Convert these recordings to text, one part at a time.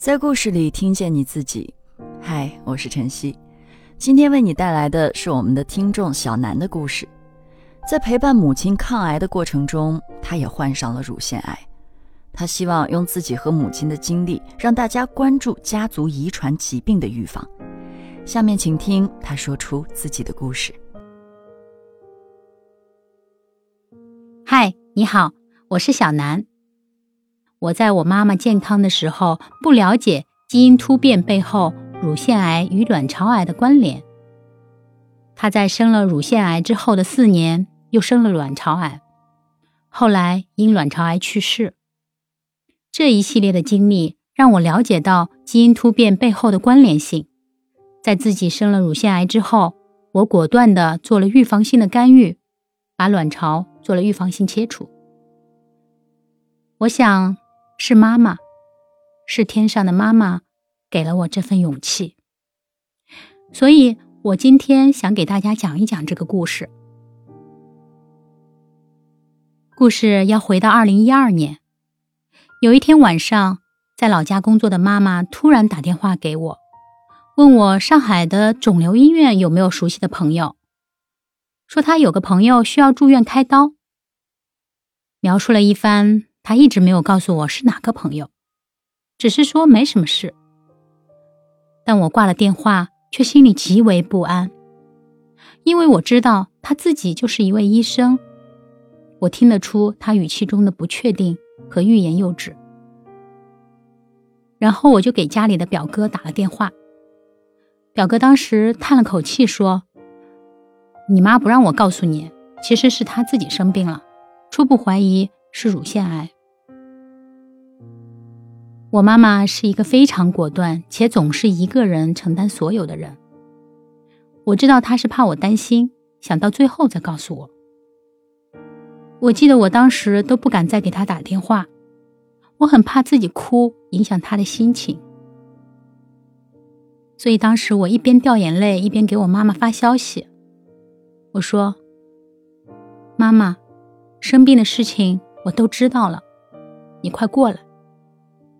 在故事里听见你自己。嗨，我是晨曦，今天为你带来的是我们的听众小南的故事。在陪伴母亲抗癌的过程中，他也患上了乳腺癌。他希望用自己和母亲的经历，让大家关注家族遗传疾病的预防。下面请听他说出自己的故事。嗨，你好，我是小南。我在我妈妈健康的时候不了解基因突变背后乳腺癌与卵巢癌的关联。她在生了乳腺癌之后的四年又生了卵巢癌，后来因卵巢癌去世。这一系列的经历让我了解到基因突变背后的关联性。在自己生了乳腺癌之后，我果断地做了预防性的干预，把卵巢做了预防性切除。我想。是妈妈，是天上的妈妈，给了我这份勇气。所以，我今天想给大家讲一讲这个故事。故事要回到二零一二年，有一天晚上，在老家工作的妈妈突然打电话给我，问我上海的肿瘤医院有没有熟悉的朋友，说她有个朋友需要住院开刀。描述了一番。他一直没有告诉我是哪个朋友，只是说没什么事。但我挂了电话，却心里极为不安，因为我知道他自己就是一位医生。我听得出他语气中的不确定和欲言又止。然后我就给家里的表哥打了电话，表哥当时叹了口气说：“你妈不让我告诉你，其实是她自己生病了，初步怀疑。”是乳腺癌。我妈妈是一个非常果断且总是一个人承担所有的人。我知道她是怕我担心，想到最后再告诉我。我记得我当时都不敢再给她打电话，我很怕自己哭影响她的心情。所以当时我一边掉眼泪，一边给我妈妈发消息。我说：“妈妈，生病的事情。”我都知道了，你快过来。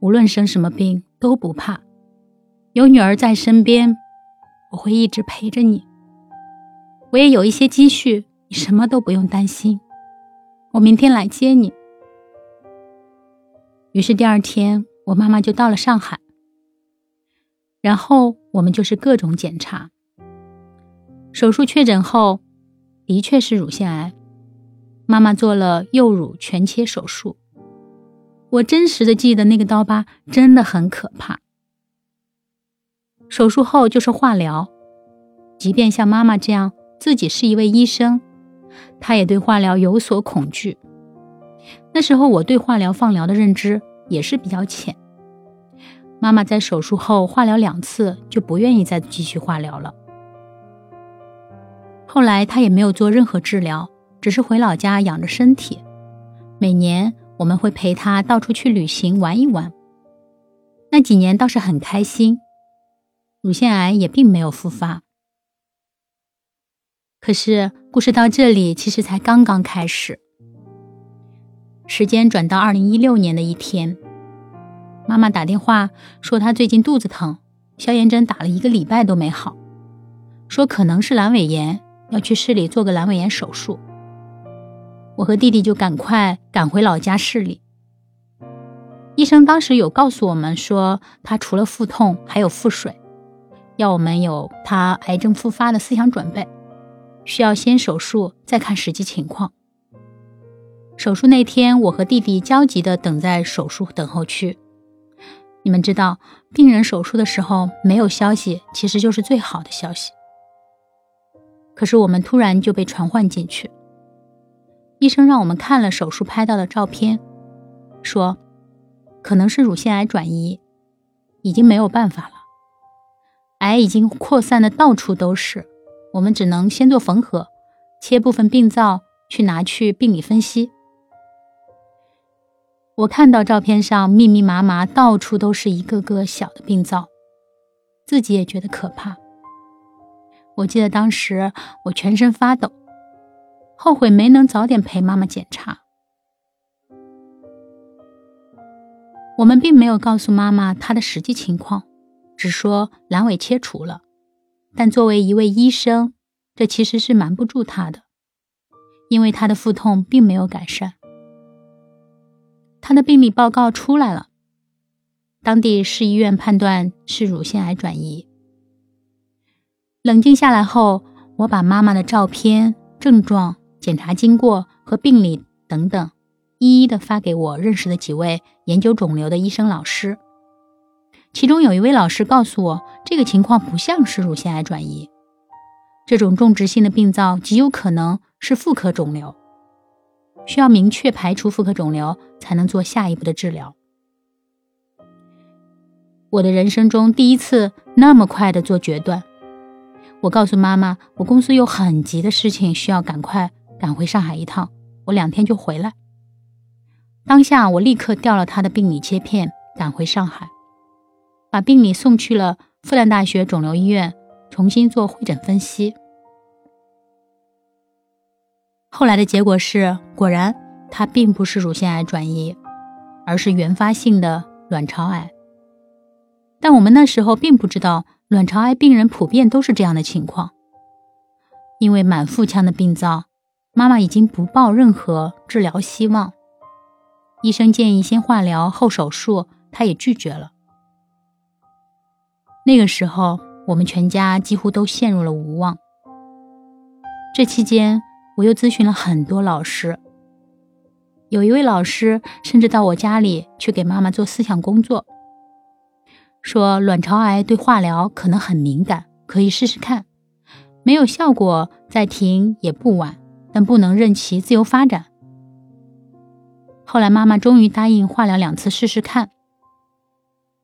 无论生什么病都不怕，有女儿在身边，我会一直陪着你。我也有一些积蓄，你什么都不用担心。我明天来接你。于是第二天，我妈妈就到了上海，然后我们就是各种检查。手术确诊后，的确是乳腺癌。妈妈做了右乳全切手术，我真实的记得那个刀疤真的很可怕。手术后就是化疗，即便像妈妈这样自己是一位医生，她也对化疗有所恐惧。那时候我对化疗、放疗的认知也是比较浅。妈妈在手术后化疗两次就不愿意再继续化疗了，后来她也没有做任何治疗。只是回老家养着身体，每年我们会陪他到处去旅行玩一玩。那几年倒是很开心，乳腺癌也并没有复发。可是故事到这里其实才刚刚开始。时间转到二零一六年的一天，妈妈打电话说她最近肚子疼，消炎针打了一个礼拜都没好，说可能是阑尾炎，要去市里做个阑尾炎手术。我和弟弟就赶快赶回老家市里。医生当时有告诉我们说，他除了腹痛还有腹水，要我们有他癌症复发的思想准备，需要先手术再看实际情况。手术那天，我和弟弟焦急地等在手术等候区。你们知道，病人手术的时候没有消息，其实就是最好的消息。可是我们突然就被传唤进去。医生让我们看了手术拍到的照片，说可能是乳腺癌转移，已经没有办法了，癌已经扩散的到处都是，我们只能先做缝合，切部分病灶去拿去病理分析。我看到照片上密密麻麻，到处都是一个个小的病灶，自己也觉得可怕。我记得当时我全身发抖。后悔没能早点陪妈妈检查。我们并没有告诉妈妈她的实际情况，只说阑尾切除了。但作为一位医生，这其实是瞒不住她的，因为她的腹痛并没有改善。她的病理报告出来了，当地市医院判断是乳腺癌转移。冷静下来后，我把妈妈的照片、症状、检查经过和病理等等。一一的发给我认识的几位研究肿瘤的医生老师，其中有一位老师告诉我，这个情况不像是乳腺癌转移，这种种植性的病灶极有可能是妇科肿瘤，需要明确排除妇科肿瘤才能做下一步的治疗。我的人生中第一次那么快的做决断，我告诉妈妈，我公司有很急的事情需要赶快赶回上海一趟，我两天就回来。当下，我立刻调了他的病理切片，赶回上海，把病理送去了复旦大学肿瘤医院，重新做会诊分析。后来的结果是，果然他并不是乳腺癌转移，而是原发性的卵巢癌。但我们那时候并不知道，卵巢癌病人普遍都是这样的情况，因为满腹腔的病灶，妈妈已经不抱任何治疗希望。医生建议先化疗后手术，她也拒绝了。那个时候，我们全家几乎都陷入了无望。这期间，我又咨询了很多老师，有一位老师甚至到我家里去给妈妈做思想工作，说卵巢癌对化疗可能很敏感，可以试试看，没有效果再停也不晚，但不能任其自由发展。后来，妈妈终于答应化疗两次试试看。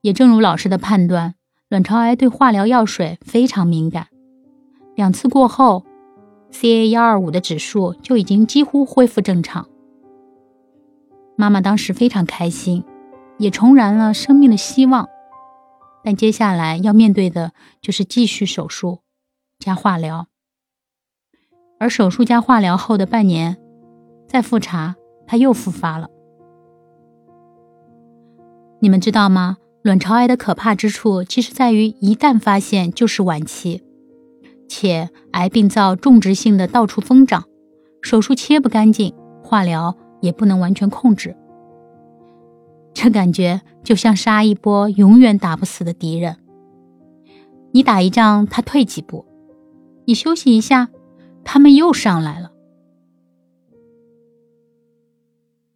也正如老师的判断，卵巢癌对化疗药水非常敏感。两次过后，CA 幺二五的指数就已经几乎恢复正常。妈妈当时非常开心，也重燃了生命的希望。但接下来要面对的就是继续手术加化疗，而手术加化疗后的半年再复查。他又复发了。你们知道吗？卵巢癌的可怕之处，其实在于一旦发现就是晚期，且癌病灶种植性的到处疯长，手术切不干净，化疗也不能完全控制。这感觉就像杀一波永远打不死的敌人。你打一仗，他退几步；你休息一下，他们又上来了。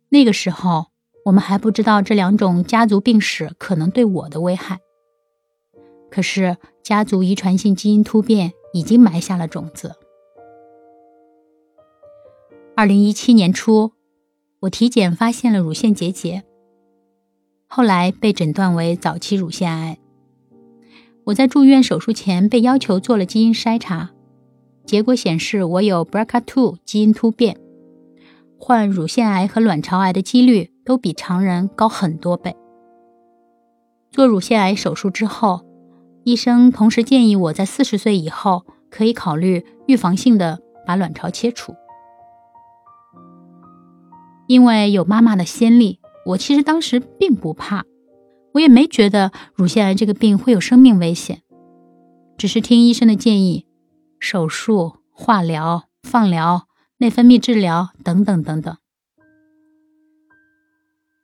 那个时候，我们还不知道这两种家族病史可能对我的危害。可是，家族遗传性基因突变已经埋下了种子。二零一七年初，我体检发现了乳腺结节，后来被诊断为早期乳腺癌。我在住院手术前被要求做了基因筛查，结果显示我有 BRCA2 基因突变。患乳腺癌和卵巢癌的几率都比常人高很多倍。做乳腺癌手术之后，医生同时建议我在四十岁以后可以考虑预防性的把卵巢切除。因为有妈妈的先例，我其实当时并不怕，我也没觉得乳腺癌这个病会有生命危险，只是听医生的建议，手术、化疗、放疗。内分泌治疗等等等等。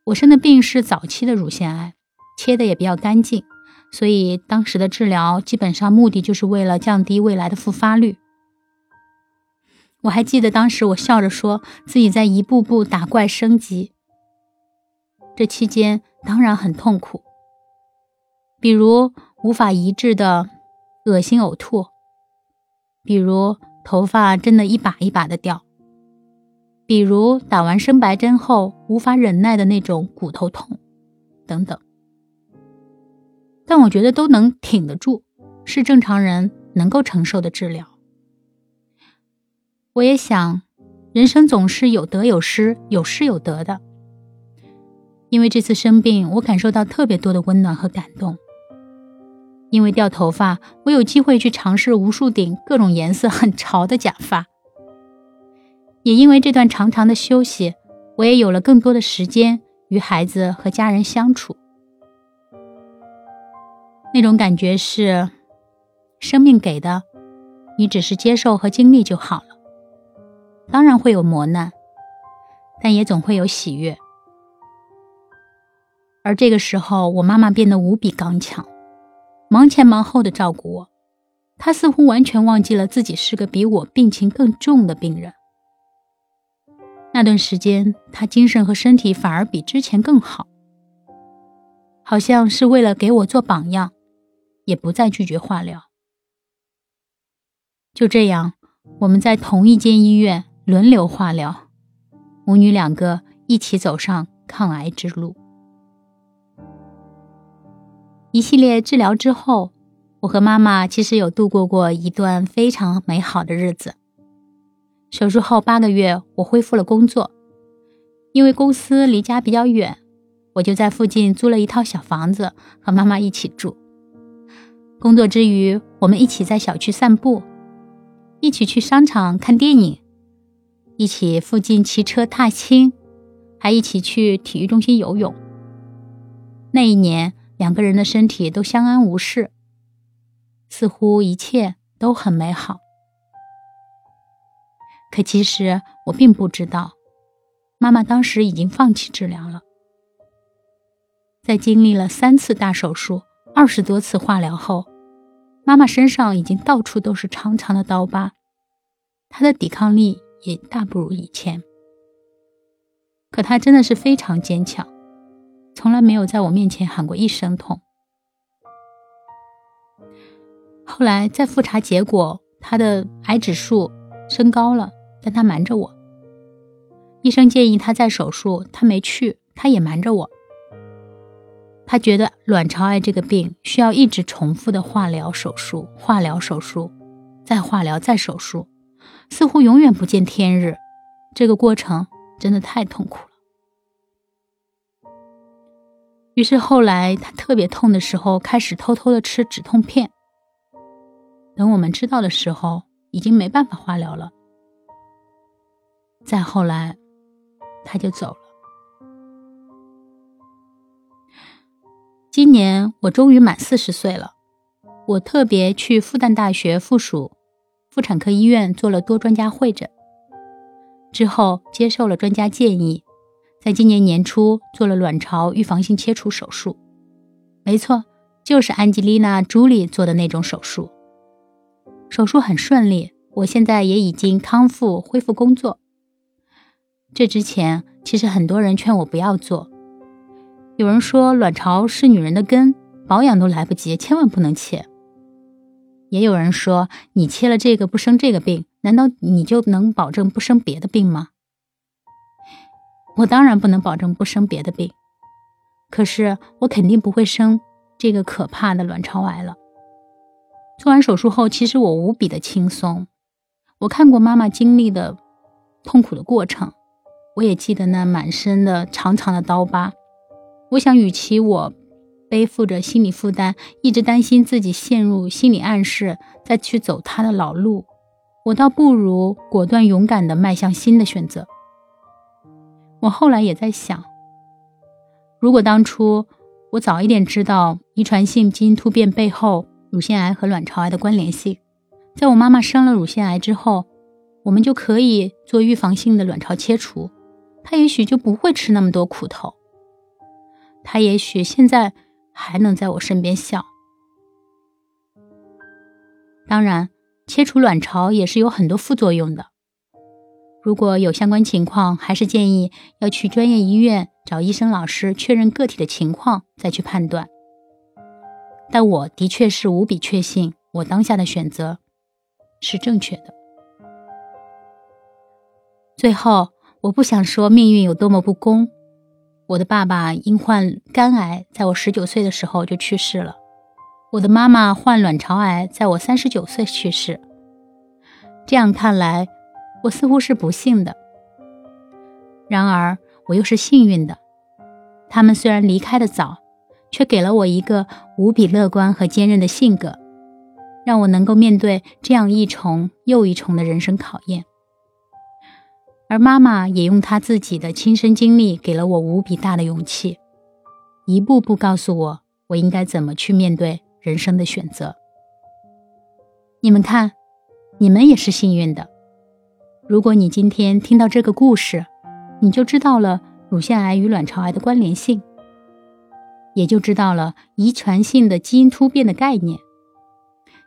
我生的病是早期的乳腺癌，切的也比较干净，所以当时的治疗基本上目的就是为了降低未来的复发率。我还记得当时我笑着说自己在一步步打怪升级，这期间当然很痛苦，比如无法移植的恶心呕吐，比如。头发真的一把一把的掉，比如打完生白针后无法忍耐的那种骨头痛，等等。但我觉得都能挺得住，是正常人能够承受的治疗。我也想，人生总是有得有失，有失有得的。因为这次生病，我感受到特别多的温暖和感动。因为掉头发，我有机会去尝试无数顶各种颜色很潮的假发。也因为这段长长的休息，我也有了更多的时间与孩子和家人相处。那种感觉是，生命给的，你只是接受和经历就好了。当然会有磨难，但也总会有喜悦。而这个时候，我妈妈变得无比刚强，忙前忙后的照顾我。他似乎完全忘记了自己是个比我病情更重的病人。那段时间，他精神和身体反而比之前更好，好像是为了给我做榜样，也不再拒绝化疗。就这样，我们在同一间医院轮流化疗，母女两个一起走上抗癌之路。一系列治疗之后，我和妈妈其实有度过过一段非常美好的日子。手术后八个月，我恢复了工作，因为公司离家比较远，我就在附近租了一套小房子和妈妈一起住。工作之余，我们一起在小区散步，一起去商场看电影，一起附近骑车踏青，还一起去体育中心游泳。那一年。两个人的身体都相安无事，似乎一切都很美好。可其实我并不知道，妈妈当时已经放弃治疗了。在经历了三次大手术、二十多次化疗后，妈妈身上已经到处都是长长的刀疤，她的抵抗力也大不如以前。可她真的是非常坚强。从来没有在我面前喊过一声痛。后来再复查结果，他的癌指数升高了，但他瞒着我。医生建议他再手术，他没去，他也瞒着我。他觉得卵巢癌这个病需要一直重复的化疗手术，化疗手术，再化疗再手术，似乎永远不见天日。这个过程真的太痛苦。于是后来他特别痛的时候，开始偷偷的吃止痛片。等我们知道的时候，已经没办法化疗了。再后来，他就走了。今年我终于满四十岁了，我特别去复旦大学附属妇产科医院做了多专家会诊，之后接受了专家建议。在今年年初做了卵巢预防性切除手术，没错，就是安吉丽娜·朱莉做的那种手术。手术很顺利，我现在也已经康复恢复工作。这之前，其实很多人劝我不要做，有人说卵巢是女人的根，保养都来不及，千万不能切。也有人说，你切了这个不生这个病，难道你就能保证不生别的病吗？我当然不能保证不生别的病，可是我肯定不会生这个可怕的卵巢癌了。做完手术后，其实我无比的轻松。我看过妈妈经历的痛苦的过程，我也记得那满身的长长的刀疤。我想，与其我背负着心理负担，一直担心自己陷入心理暗示，再去走他的老路，我倒不如果断勇敢地迈向新的选择。我后来也在想，如果当初我早一点知道遗传性基因突变背后乳腺癌和卵巢癌的关联性，在我妈妈生了乳腺癌之后，我们就可以做预防性的卵巢切除，她也许就不会吃那么多苦头，她也许现在还能在我身边笑。当然，切除卵巢也是有很多副作用的。如果有相关情况，还是建议要去专业医院找医生老师确认个体的情况，再去判断。但我的确是无比确信，我当下的选择是正确的。最后，我不想说命运有多么不公。我的爸爸因患肝癌，在我十九岁的时候就去世了；我的妈妈患卵巢癌，在我三十九岁去世。这样看来，我似乎是不幸的，然而我又是幸运的。他们虽然离开的早，却给了我一个无比乐观和坚韧的性格，让我能够面对这样一重又一重的人生考验。而妈妈也用她自己的亲身经历，给了我无比大的勇气，一步步告诉我我应该怎么去面对人生的选择。你们看，你们也是幸运的。如果你今天听到这个故事，你就知道了乳腺癌与卵巢癌的关联性，也就知道了遗传性的基因突变的概念。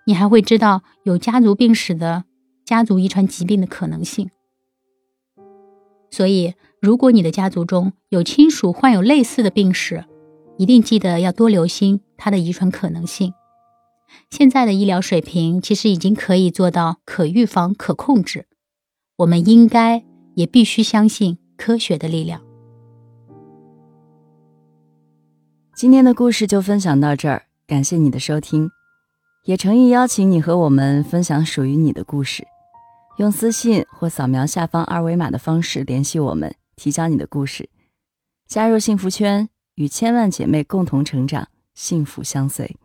你还会知道有家族病史的家族遗传疾病的可能性。所以，如果你的家族中有亲属患有类似的病史，一定记得要多留心它的遗传可能性。现在的医疗水平其实已经可以做到可预防、可控制。我们应该也必须相信科学的力量。今天的故事就分享到这儿，感谢你的收听，也诚意邀请你和我们分享属于你的故事，用私信或扫描下方二维码的方式联系我们，提交你的故事，加入幸福圈。与千万姐妹共同成长，幸福相随。